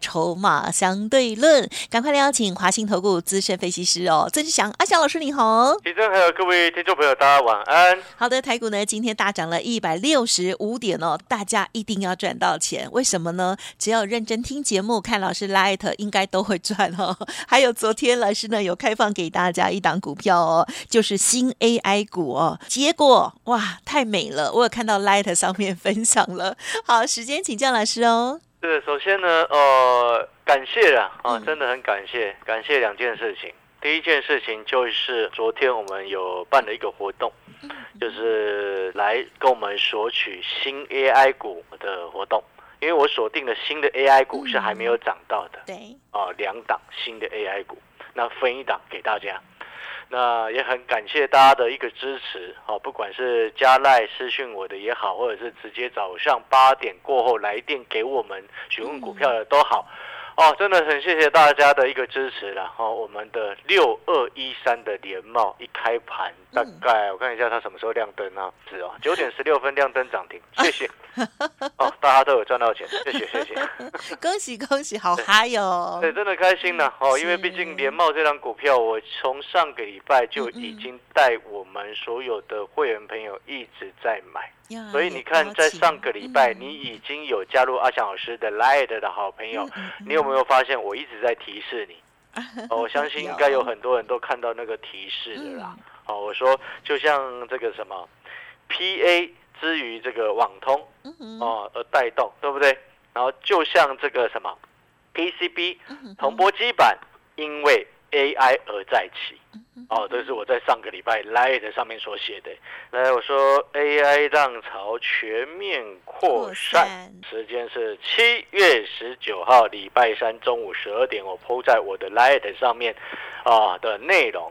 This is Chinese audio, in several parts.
筹码相对论，赶快来邀请华兴投顾资深分析师哦，曾志祥阿祥老师你好，提正还有各位听众朋友，大家晚安。好的，台股呢今天大涨了一百六十五点哦，大家一定要赚到钱，为什么呢？只要认真听节目，看老师 light，应该都会赚哦。还有昨天老师呢有开放给大家一档股票哦，就是新 AI 股哦，结果哇太美了，我有看到 light 上面分享了。好，时间请教老师哦。是，首先呢，呃，感谢啊，啊，真的很感谢，感谢两件事情。第一件事情就是昨天我们有办了一个活动，就是来跟我们索取新 AI 股的活动，因为我锁定了新的 AI 股是还没有涨到的，对，啊，两档新的 AI 股，那分一档给大家。那也很感谢大家的一个支持，好，不管是加赖私讯我的也好，或者是直接早上八点过后来电给我们询问股票的都好。哦，真的很谢谢大家的一个支持了。哦，我们的六二一三的联茂一开盘，大概我看一下它什么时候亮灯啊？是哦，九点十六分亮灯涨停，谢谢。哦，大家都有赚到钱，谢谢谢谢。恭喜恭喜，好嗨哟！对，真的开心呢。哦，因为毕竟联茂这张股票，我从上个礼拜就已经带我们所有的会员朋友一直在买。所以你看，在上个礼拜，你已经有加入阿翔老师的 Light 的好朋友，你有没有发现我一直在提示你？我相信应该有很多人都看到那个提示的啦。哦，我说就像这个什么 PA 之于这个网通哦而带动，对不对？然后就像这个什么 PCB 铜箔基板，因为 AI 而再起。哦，这是我在上个礼拜 Light 上面所写的。来，我说 AI 浪潮全面扩散，时间是七月十九号礼拜三中午十二点，我铺在我的 Light 上面啊的内容。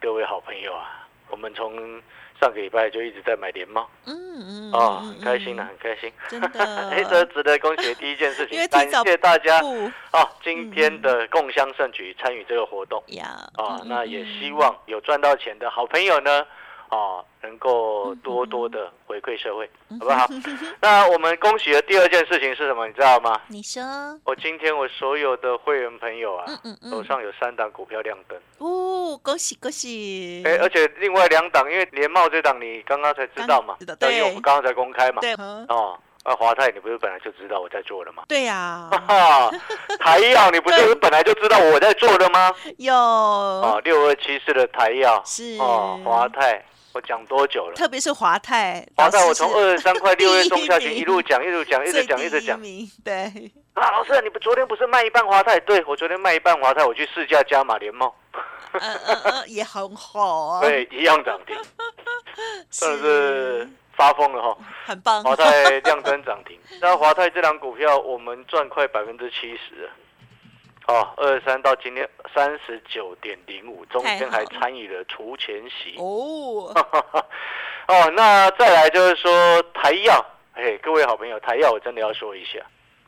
各位好朋友啊，我们从。上个礼拜就一直在买联茂，嗯嗯，哦，很开心的，很开心，真的，哎，这值得恭喜的。第一件事情，感谢大家哦，今天的共襄盛举，参与这个活动呀，啊，那也希望有赚到钱的好朋友呢。哦，能够多多的回馈社会，好不好？那我们恭喜的第二件事情是什么？你知道吗？你说。我今天我所有的会员朋友啊，手上有三档股票亮灯。哦，恭喜恭喜！哎，而且另外两档，因为联茂这档你刚刚才知道嘛？对，因为我们刚刚才公开嘛。对。哦，啊，华泰，你不是本来就知道我在做的吗？对呀。台药，你不是本来就知道我在做的吗？有。啊，六二七四的台药是。哦，华泰。我讲多久了？特别是华泰，华泰我从二十三块六月中下去，一路讲，一路讲，一直讲，一直讲。对啊，老师，你不昨天不是卖一半华泰？对，我昨天卖一半华泰，我去试驾加码联茂，也很好啊。对，一样涨停，真的是。发疯了哈，很棒。华泰量增涨停，那华泰这档股票我们赚快百分之七十。哦，二十三到今天三十九点零五，中间还参与了除钱息哦。哦，那再来就是说台药，哎，各位好朋友，台药我真的要说一下，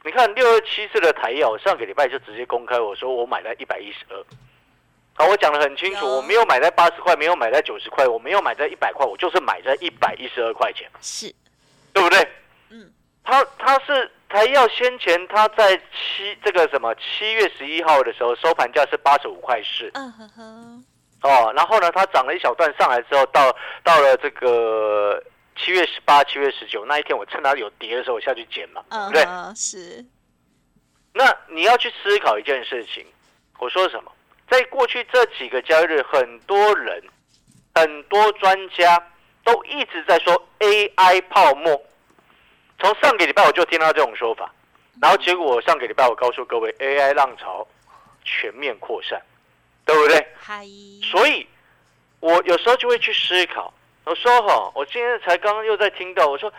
你看六二七四的台药，上个礼拜就直接公开我说我买了一百一十二，好，我讲的很清楚，我没有买在八十块，没有买在九十块，我没有买在一百块，我就是买在一百一十二块钱，是，对不对？嗯，他他是。台药先前他在七这个什么七月十一号的时候收盘价是八十五块四，嗯哼哼，哦，然后呢，它涨了一小段上来之后，到到了这个七月十八、七月十九那一天，我趁它有跌的时候，我下去捡嘛，对不对？是。那你要去思考一件事情，我说什么？在过去这几个交易日，很多人、很多专家都一直在说 AI 泡沫。从上个礼拜我就听到这种说法，然后结果我上个礼拜我告诉各位，AI 浪潮全面扩散，对不对？所以，我有时候就会去思考。我说哈，我今天才刚刚又在听到，我说，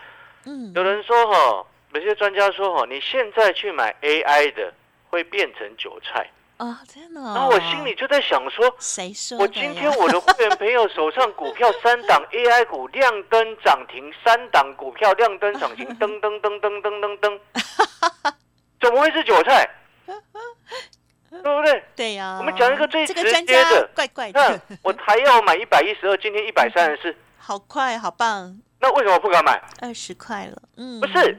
嗯，有人说哈，有些专家说哈，你现在去买 AI 的会变成韭菜，啊，真的。然后我心里就在想说，谁说？我今天我的会员朋友手上股票 三档 AI 股亮灯涨停，三档股票亮灯涨停，噔噔噔噔噔噔噔，怎么会是韭菜？对不对？对呀。我们讲一个最直接的，怪怪的。我还要买一百一十二，今天一百三十四，好快，好棒。那为什么不敢买？二十块了，嗯。不是，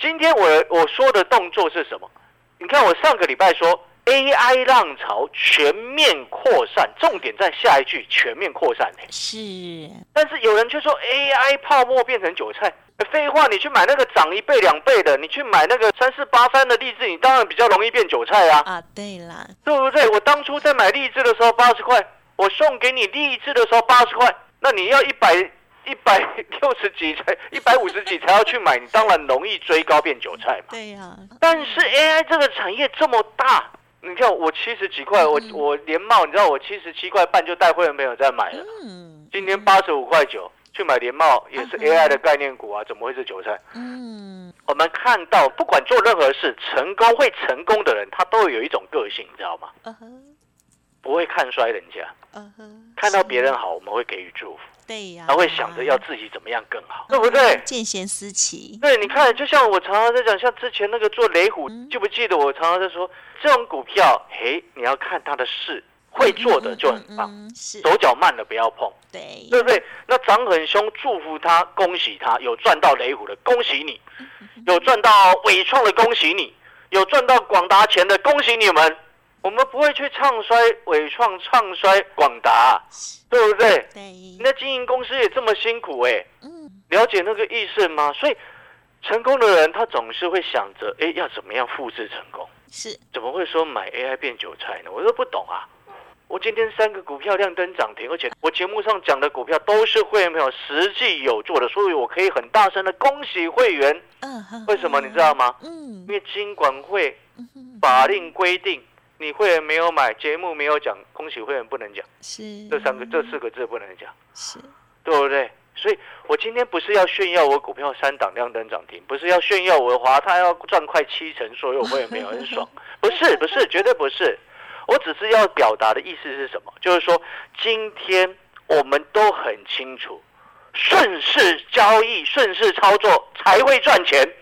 今天我我说的动作是什么？你看，我上个礼拜说 AI 浪潮全面扩散，重点在下一句全面扩散。是。但是有人却说 AI 泡沫变成韭菜。废话，你去买那个涨一倍两倍的，你去买那个三四八三的荔枝，你当然比较容易变韭菜啊。啊，对啦，对不对？我当初在买荔枝的时候八十块，我送给你荔枝的时候八十块，那你要一百一百六十几才一百五十几才要去买，你当然容易追高变韭菜嘛。对呀。但是 AI 这个产业这么大，你看我七十几块，我我连帽，你知道我七十七块半就带会员朋友在买了。嗯。今天八十五块九。去买连帽也是 AI 的概念股啊，怎么会是韭菜？嗯，我们看到不管做任何事，成功会成功的人，他都有一种个性，你知道吗？不会看衰人家。看到别人好，我们会给予祝福。对呀，他会想着要自己怎么样更好，对不对？见贤思齐。对，你看，就像我常常在讲，像之前那个做雷虎，记不记得我常常在说，这种股票，嘿，你要看他的事。会做的就很棒，手脚慢的不要碰，对对不对？那涨很凶，祝福他，恭喜他有赚到雷虎的，恭喜你；有赚到伟创的，恭喜你；有赚到广达钱的，恭喜你们。我们不会去唱衰伟创，唱衰广达，对不对？对。那经营公司也这么辛苦哎，嗯，了解那个意思吗？所以成功的人他总是会想着，哎，要怎么样复制成功？是，怎么会说买 AI 变韭菜呢？我都不懂啊。我今天三个股票亮灯涨停，而且我节目上讲的股票都是会员朋友实际有做的，所以我可以很大声的恭喜会员。嗯，为什么你知道吗？嗯，因为金管会法令规定，你会员没有买，节目没有讲，恭喜会员不能讲。是这三个这四个字不能讲。是，对不对？所以我今天不是要炫耀我股票三档亮灯涨停，不是要炫耀我华泰要赚快七成，所有会员没有很爽，不是，不是，绝对不是。我只是要表达的意思是什么？就是说，今天我们都很清楚，顺势交易、顺势操作才会赚钱，嗨，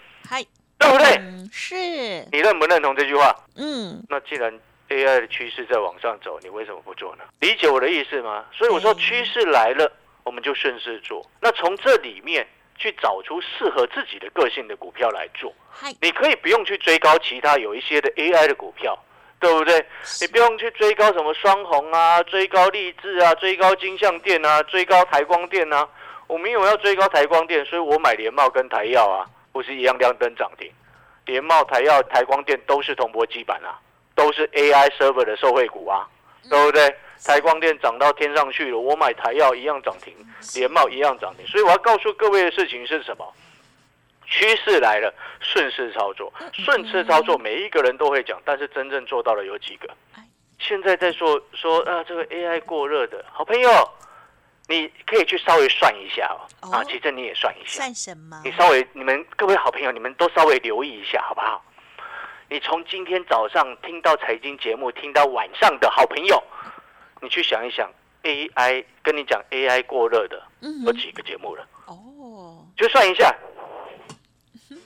对不对？是。你认不认同这句话？嗯。那既然 AI 的趋势在往上走，你为什么不做呢？理解我的意思吗？所以我说，趋势来了，我们就顺势做。那从这里面去找出适合自己的个性的股票来做。你可以不用去追高其他有一些的 AI 的股票。对不对？你不用去追高什么双红啊，追高励志啊，追高金像店啊，追高台光电啊。我没有要追高台光电，所以我买联茂跟台药啊，不是一样亮灯涨停。联茂、台药、台光电都是铜箔基板啊，都是 AI server 的受惠股啊，对不对？台光电涨到天上去了，我买台药一样涨停，联茂一样涨停。所以我要告诉各位的事情是什么？趋势来了，顺势操作，顺势操作，每一个人都会讲，但是真正做到了有几个？现在在说说啊，这个 AI 过热的好朋友，你可以去稍微算一下哦。啊，其实你也算一下，算什么？你稍微，你们各位好朋友，你们都稍微留意一下，好不好？你从今天早上听到财经节目，听到晚上的好朋友，你去想一想，AI 跟你讲 AI 过热的有几个节目了？哦，就算一下。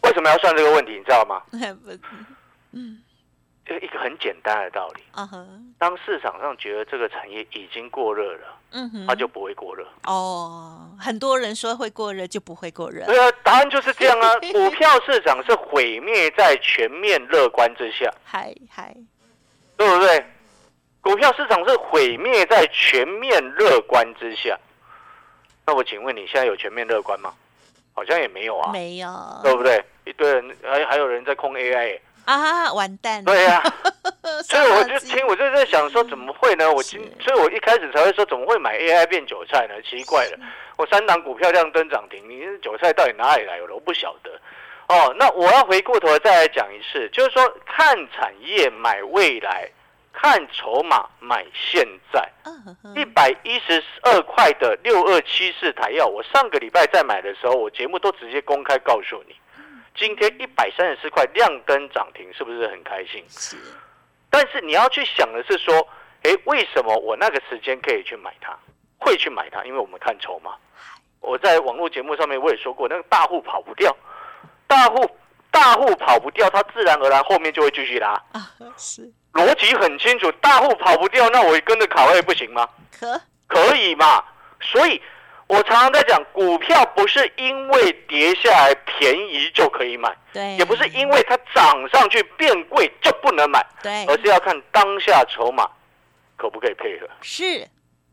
为什么要算这个问题？你知道吗？嗯，就一个很简单的道理。当市场上觉得这个产业已经过热了，嗯哼，它就不会过热。哦，很多人说会过热，就不会过热。对啊，答案就是这样啊。股票市场是毁灭在全面乐观之下。嗨嗨，对不对？股票市场是毁灭在全面乐观之下。那我请问你现在有全面乐观吗？好像也没有啊，没有，对不对？一堆人还还有人在控 AI 啊，完蛋！对呀，所以我就听，我就在想说，怎么会呢？我今，所以我一开始才会说，怎么会买 AI 变韭菜呢？奇怪了，我三档股票亮灯涨停，你韭菜到底哪里来的？我不晓得。哦，那我要回过头再来讲一次，就是说看产业买未来。看筹码买现在，一百一十二块的六二七四台药，我上个礼拜在买的时候，我节目都直接公开告诉你，今天一百三十四块亮灯涨停，是不是很开心？是，但是你要去想的是说，哎，为什么我那个时间可以去买它，会去买它？因为我们看筹码。我在网络节目上面我也说过，那个大户跑不掉，大户大户跑不掉，它自然而然后面就会继续拉。啊，是。逻辑很清楚，大户跑不掉，那我跟着卡位不行吗？可可以嘛？所以。我常常在讲，股票不是因为跌下来便宜就可以买，对，也不是因为它涨上去变贵就不能买，对，而是要看当下筹码可不可以配合。是，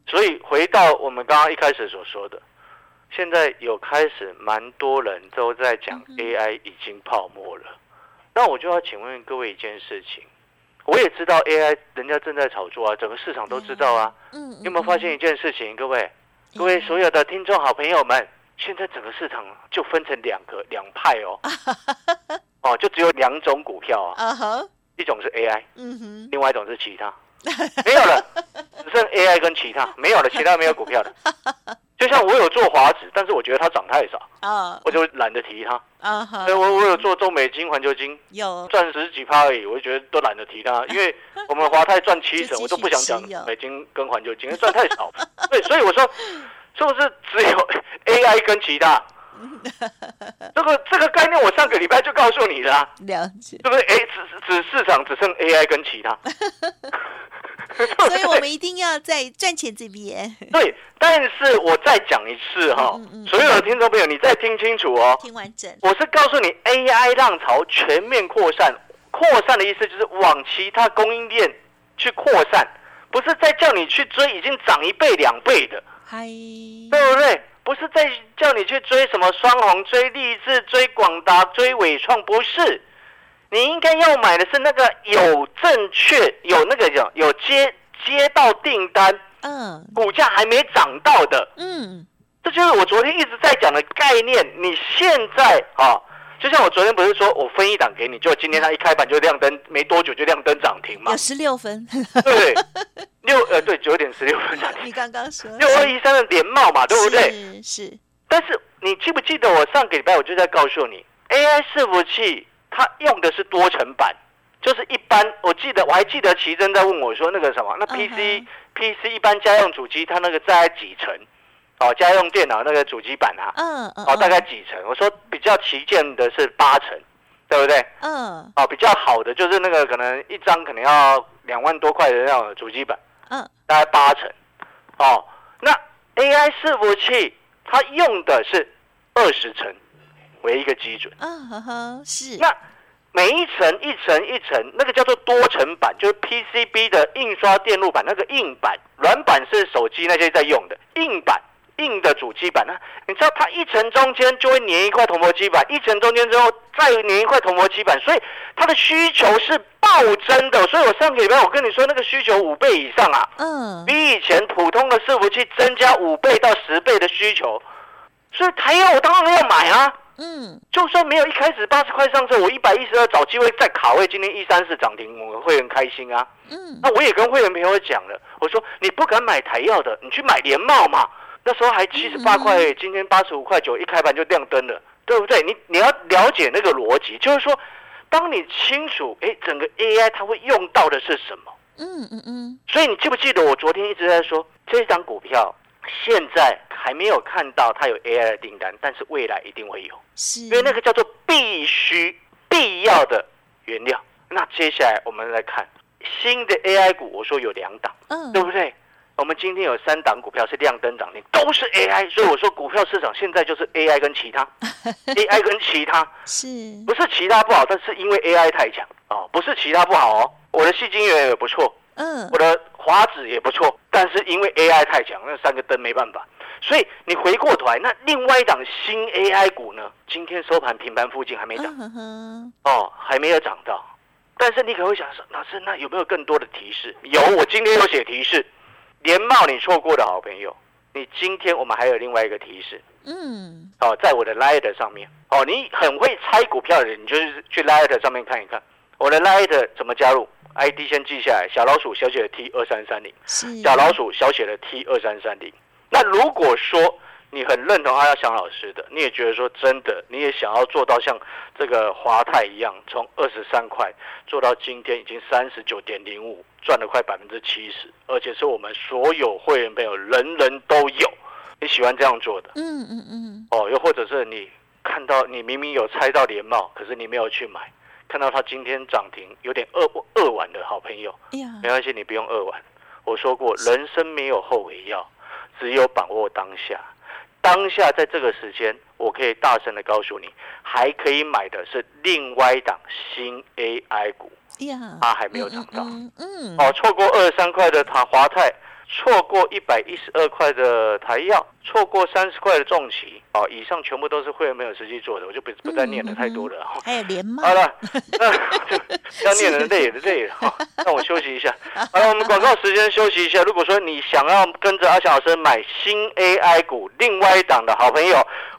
所以回到我们刚刚一开始所说的，现在有开始蛮多人都在讲 AI 已经泡沫了，那我就要请问各位一件事情，我也知道 AI 人家正在炒作啊，整个市场都知道啊，嗯，有没有发现一件事情，各位？各位所有的听众好朋友们，现在整个市场就分成两个两派哦，哦，就只有两种股票啊，一种是 AI，嗯哼，另外一种是其他，没有了，只剩 AI 跟其他，没有了，其他没有股票的。就像我有做华指，但是我觉得它涨太少啊，我就懒得提它啊。我我有做中美金、环球金，有赚十几趴而已，我就觉得都懒得提它，因为我们华泰赚七成，我都不想讲美金跟环球金，因为赚太少。对，所以我说 是不是只有 AI 跟其他？这个这个概念我上个礼拜就告诉你了，了解，对不对？哎，只只市场只剩 AI 跟其他。所以我们一定要在赚钱这边。对，但是我再讲一次哈，所有的听众朋友，你再听清楚哦。听完整。我是告诉你，AI 浪潮全面扩散，扩散的意思就是往其他供应链去扩散，不是在叫你去追已经涨一倍两倍的，嗨，对不对？不是在叫你去追什么双红、追立志、追广达、追伟创，不是。你应该要买的是那个有正确、有那个有有接接到订单，嗯，股价还没涨到的，嗯，这就是我昨天一直在讲的概念。你现在啊，就像我昨天不是说我分一档给你，就今天它一开盘就亮灯，没多久就亮灯涨停嘛，有十六分，对，六呃对九点十六分涨停。你刚刚说六二一三的连帽嘛，对不对？是。但是你记不记得我上个礼拜我就在告诉你，AI 伺服器。它用的是多层板，就是一般。我记得我还记得奇珍在问我说那个什么，那 PC PC 一般家用主机它那个在几层？哦，家用电脑那个主机板啊，嗯嗯，哦大概几层？我说比较旗舰的是八层，对不对？嗯，哦比较好的就是那个可能一张可能要两万多块的那种主机板，嗯，大概八层。哦，那 AI 伺服器它用的是二十层。为一个基准，嗯哼哼，是。那每一层一层一层，那个叫做多层板，就是 PCB 的印刷电路板，那个硬板，软板是手机那些在用的，硬板硬的主机板呢？你知道它一层中间就会粘一块铜箔基板，一层中间之后再粘一块铜箔基板，所以它的需求是暴增的。所以我上个礼拜我跟你说，那个需求五倍以上啊，嗯，比以前普通的伺服器增加五倍到十倍的需求，所以台药我当然要买啊。嗯，就算没有一开始八十块上车，我一百一十二找机会再卡位，今天一三四涨停，我们会很开心啊。嗯，那我也跟会员朋友讲了，我说你不敢买台药的，你去买联茂嘛。那时候还七十八块，今天八十五块九，一开盘就亮灯了，对不对？你你要了解那个逻辑，就是说，当你清楚，哎，整个 AI 它会用到的是什么？嗯嗯嗯。所以你记不记得我昨天一直在说，这张股票现在还没有看到它有 AI 的订单，但是未来一定会有。因为那个叫做必须、必要的原料。那接下来我们来看新的 AI 股，我说有两档，嗯，对不对？我们今天有三档股票是亮灯涨停，都是 AI，所以我说股票市场现在就是 AI 跟其他，AI 跟其他，是不是其他不好？但是因为 AI 太强哦，不是其他不好哦，我的细晶圆也不错，嗯，我的华子也不错，但是因为 AI 太强，那三个灯没办法。所以你回过头来，那另外一档新 AI 股呢？今天收盘平盘附近还没涨，哦，还没有涨到。但是你可能会想说，老师，那有没有更多的提示？有，我今天有写提示。连帽你错过的好朋友，你今天我们还有另外一个提示。嗯，哦，在我的 Light 上面，哦，你很会猜股票的人，你就是去 Light 上面看一看，我的 Light 怎么加入？ID 先记下来，小老鼠小写的 T 二三三零，小老鼠小写的 T 二三三零。那如果说你很认同阿翔老师的，你也觉得说真的，你也想要做到像这个华泰一样，从二十三块做到今天已经三十九点零五，赚了快百分之七十，而且是我们所有会员朋友人人都有。你喜欢这样做的？嗯嗯嗯。哦，又或者是你看到你明明有猜到联帽，可是你没有去买，看到它今天涨停，有点二二玩的好朋友，没关系，你不用二玩。我说过，人生没有后悔药，只有把握当下。当下在这个时间，我可以大声的告诉你，还可以买的是另外一档新 AI 股，它还没有涨到。嗯，哦，错过二十三块的塔华泰。错过一百一十二块的台药，错过三十块的重旗，哦，以上全部都是会员没有实际做的，我就不不再念了，太多了。还有连麦。好了，那 要念的累了累了，让 我休息一下。好了，我们广告时间休息一下。如果说你想要跟着阿翔老师买新 AI 股，另外一档的好朋友。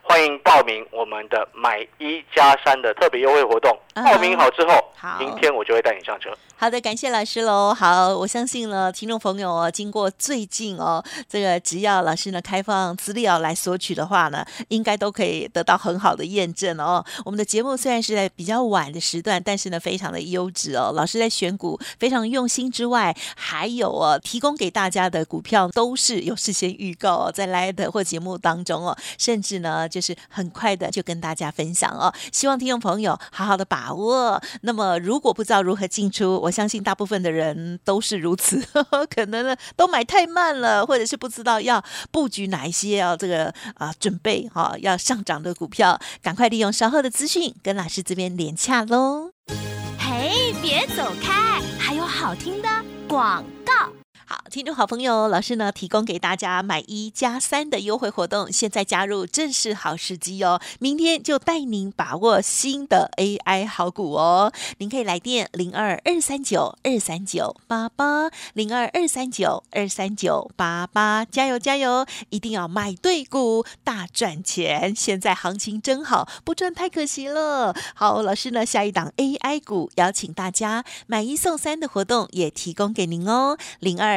欢迎报名我们的买一加三的特别优惠活动。报名好之后，明天我就会带你上车。好的，感谢老师喽。好，我相信呢，听众朋友哦，经过最近哦，这个只要老师呢开放资料来索取的话呢，应该都可以得到很好的验证哦。我们的节目虽然是在比较晚的时段，但是呢，非常的优质哦。老师在选股非常用心之外，还有哦，提供给大家的股票都是有事先预告哦，在来的或节目当中哦，甚至呢。就是很快的就跟大家分享哦，希望听众朋友好好的把握。那么如果不知道如何进出，我相信大部分的人都是如此，呵 呵可能呢都买太慢了，或者是不知道要布局哪一些要这个啊准备哈要上涨的股票，赶快利用稍后的资讯跟老师这边连洽喽。嘿，别走开，还有好听的广告。好，听众好朋友，老师呢提供给大家买一加三的优惠活动，现在加入正是好时机哦。明天就带您把握新的 AI 好股哦。您可以来电零二二三九二三九八八零二二三九二三九八八，加油加油，一定要买对股，大赚钱。现在行情真好，不赚太可惜了。好，老师呢下一档 AI 股邀请大家买一送三的活动也提供给您哦，零二。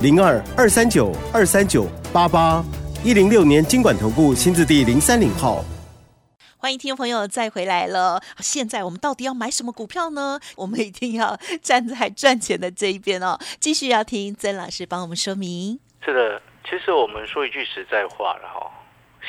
零二二三九二三九八八一零六年经管投顾新字第零三零号，欢迎听众朋友再回来了。现在我们到底要买什么股票呢？我们一定要站在赚钱的这一边哦。继续要听曾老师帮我们说明。是的，其实我们说一句实在话了哈，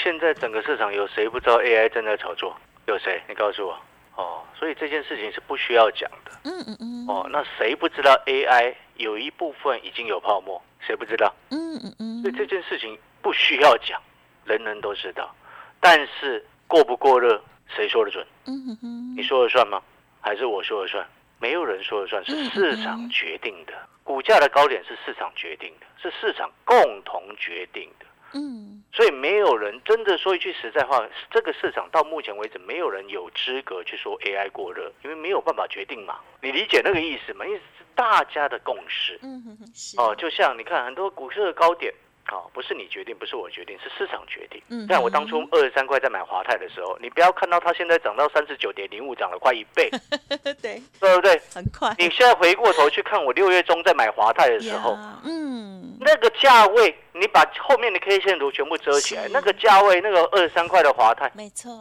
现在整个市场有谁不知道 AI 正在炒作？有谁？你告诉我哦。所以这件事情是不需要讲的。嗯嗯嗯。哦，那谁不知道 AI？有一部分已经有泡沫，谁不知道？嗯嗯嗯。所以这件事情不需要讲，人人都知道。但是过不过热，谁说的准？嗯嗯你说了算吗？还是我说了算？没有人说了算，是市场决定的。股价的高点是市场决定的，是市场共同决定的。嗯，所以没有人真的说一句实在话，这个市场到目前为止，没有人有资格去说 AI 过热，因为没有办法决定嘛。你理解那个意思吗？意思是大家的共识。嗯。哦，就像你看很多股市的高点。好，不是你决定，不是我决定，是市场决定。嗯，像我当初二十三块在买华泰的时候，你不要看到它现在涨到三十九点零五，涨了快一倍。对，对不对？很快。你现在回过头去看我六月中在买华泰的时候，嗯，那个价位，你把后面的 K 线图全部遮起来，那个价位，那个二十三块的华泰，没错，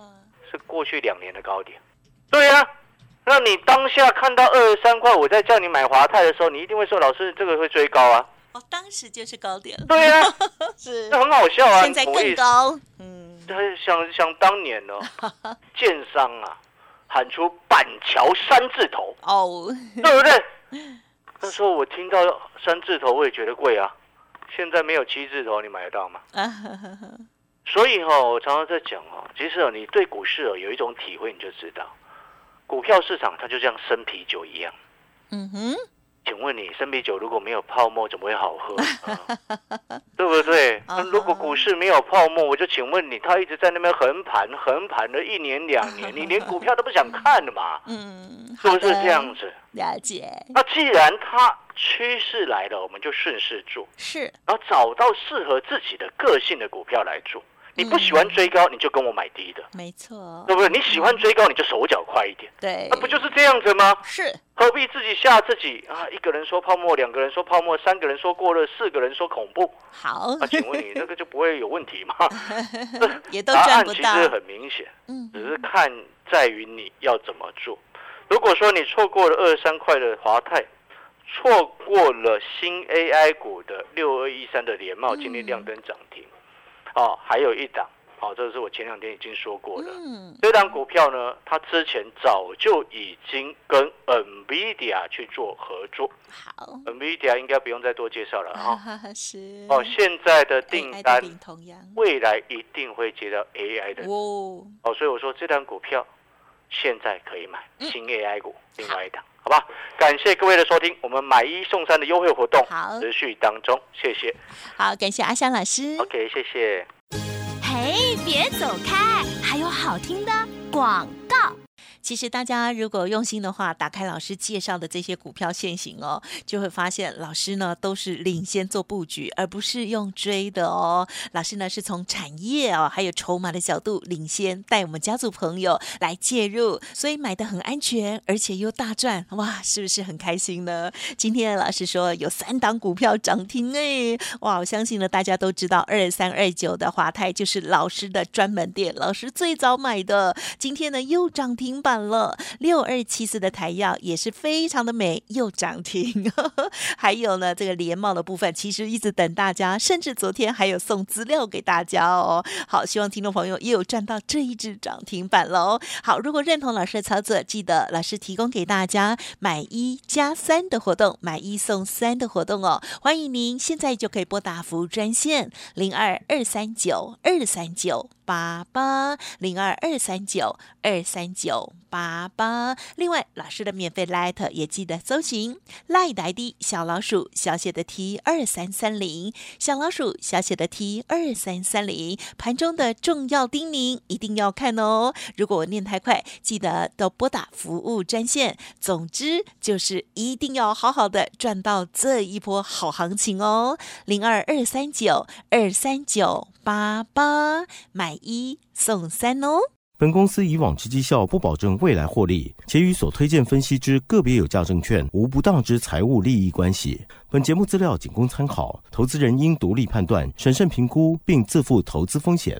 是过去两年的高点。对呀，那你当下看到二十三块，我在叫你买华泰的时候，你一定会说，老师这个会追高啊。哦，当时就是高点了。对呀，是，那很好笑啊。现在更高。嗯，他想想当年哦，建商啊，喊出板桥三字头哦，对不对？那时候我听到三字头，我也觉得贵啊。现在没有七字头，你买得到吗？所以哈，我常常在讲哦，其实哦，你对股市哦有一种体会，你就知道，股票市场它就像生啤酒一样。嗯哼。请问你生啤酒如果没有泡沫，怎么会好喝？对不对？如果股市没有泡沫，我就请问你，他一直在那边横盘，横盘了一年两年，你连股票都不想看了嘛？嗯，是不是这样子？了解。那既然它趋势来了，我们就顺势做，是，然后找到适合自己的个性的股票来做。你不喜欢追高，你就跟我买低的，没错，对不对？你喜欢追高，你就手脚快一点，对，那不就是这样子吗？是，何必自己吓自己啊？一个人说泡沫，两个人说泡沫，三个人说过热，四个人说恐怖。好，那请问你那个就不会有问题吗？也都 赚不到。答案其实很明显，嗯，只是看在于你要怎么做。如果说你错过了二三块的华泰，错过了新 AI 股的六二一三的联茂，今天亮灯涨停。哦，还有一档，哦，这是我前两天已经说过的。嗯，这档股票呢，它之前早就已经跟 NVIDIA 去做合作。好，NVIDIA 应该不用再多介绍了啊。是。哦，现在的订单，未来一定会接到 AI 的。哦。哦，所以我说这档股票现在可以买新 AI 股，另外一档。好吧，感谢各位的收听，我们买一送三的优惠活动持续当中，谢谢。好，感谢阿香老师。OK，谢谢。嘿，别走开，还有好听的广告。其实大家如果用心的话，打开老师介绍的这些股票现行哦，就会发现老师呢都是领先做布局，而不是用追的哦。老师呢是从产业哦还有筹码的角度领先，带我们家族朋友来介入，所以买的很安全，而且又大赚，哇，是不是很开心呢？今天老师说有三档股票涨停哎，哇，我相信呢大家都知道二三二九的华泰就是老师的专门店，老师最早买的，今天呢又涨停板。了六二七四的台药也是非常的美，又涨停。还有呢，这个连帽的部分，其实一直等大家，甚至昨天还有送资料给大家哦。好，希望听众朋友也有赚到这一只涨停板喽。好，如果认同老师的操作，记得老师提供给大家买一加三的活动，买一送三的活动哦。欢迎您现在就可以拨打服务专线零二二三九二三九。八八零二二三九二三九八八，另外老师的免费 Light 也记得搜寻赖呆的小老鼠小写的 T 二三三零小老鼠小写的 T 二三三零，盘中的重要叮咛一定要看哦。如果我念太快，记得都拨打服务专线。总之就是一定要好好的赚到这一波好行情哦。零二二三九二三九八八买。一送三哦！本公司以往之绩效不保证未来获利，且与所推荐分析之个别有价证券无不当之财务利益关系。本节目资料仅供参考，投资人应独立判断、审慎评估，并自负投资风险。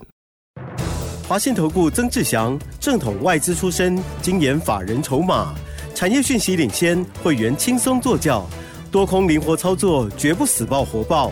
华信投顾曾志祥，正统外资出身，精研法人筹码，产业讯息领先，会员轻松做教，多空灵活操作，绝不死爆活爆，